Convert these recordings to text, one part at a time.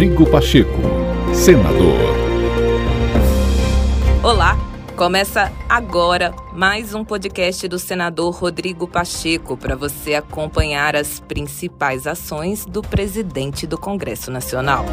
Rodrigo Pacheco, senador. Olá, começa agora mais um podcast do senador Rodrigo Pacheco para você acompanhar as principais ações do presidente do Congresso Nacional.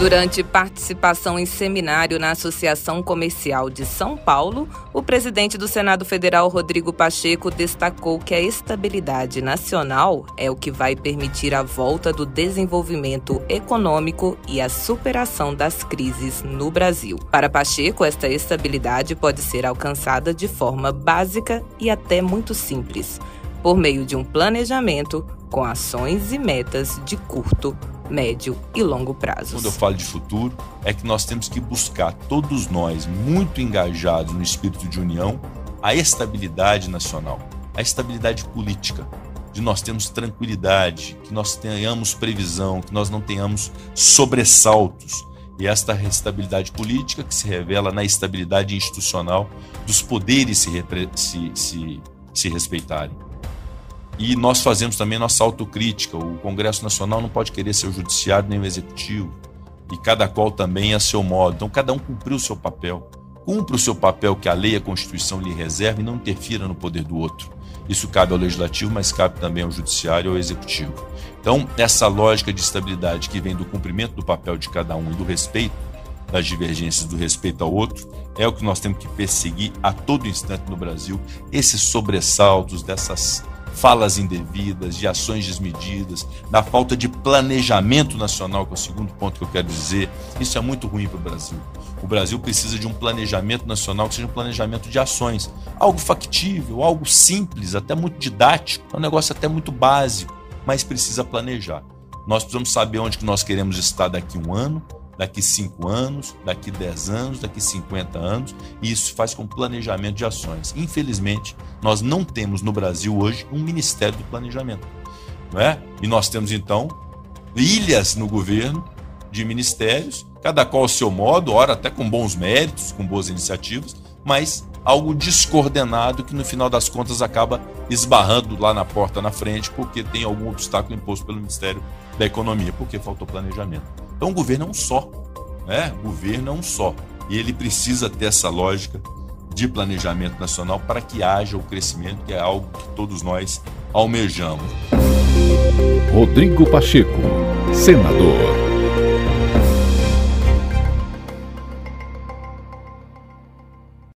Durante participação em seminário na Associação Comercial de São Paulo, o presidente do Senado Federal, Rodrigo Pacheco, destacou que a estabilidade nacional é o que vai permitir a volta do desenvolvimento econômico e a superação das crises no Brasil. Para Pacheco, esta estabilidade pode ser alcançada de forma básica e até muito simples, por meio de um planejamento com ações e metas de curto médio e longo prazo. Quando eu falo de futuro, é que nós temos que buscar, todos nós, muito engajados no espírito de união, a estabilidade nacional, a estabilidade política, de nós termos tranquilidade, que nós tenhamos previsão, que nós não tenhamos sobressaltos. E esta estabilidade política que se revela na estabilidade institucional dos poderes se, se, se, se respeitarem. E nós fazemos também nossa autocrítica. O Congresso Nacional não pode querer ser o judiciário nem o executivo. E cada qual também a seu modo. Então, cada um cumpriu o seu papel. Cumpra o seu papel que a lei e a Constituição lhe reserva e não interfira no poder do outro. Isso cabe ao legislativo, mas cabe também ao judiciário e ao executivo. Então, essa lógica de estabilidade que vem do cumprimento do papel de cada um e do respeito das divergências do respeito ao outro é o que nós temos que perseguir a todo instante no Brasil. Esses sobressaltos dessas falas indevidas, de ações desmedidas, da falta de planejamento nacional, que é o segundo ponto que eu quero dizer. Isso é muito ruim para o Brasil. O Brasil precisa de um planejamento nacional que seja um planejamento de ações. Algo factível, algo simples, até muito didático, é um negócio até muito básico, mas precisa planejar. Nós precisamos saber onde que nós queremos estar daqui a um ano, daqui 5 anos, daqui 10 anos, daqui 50 anos, e isso faz com planejamento de ações. Infelizmente, nós não temos no Brasil hoje um Ministério do Planejamento. Não é? E nós temos então ilhas no governo de ministérios, cada qual ao seu modo, ora até com bons méritos, com boas iniciativas, mas algo descoordenado que no final das contas acaba esbarrando lá na porta na frente porque tem algum obstáculo imposto pelo Ministério da Economia, porque faltou planejamento. Então o governo é um só, né? O governo é um só. E ele precisa ter essa lógica de planejamento nacional para que haja o crescimento, que é algo que todos nós almejamos. Rodrigo Pacheco, senador.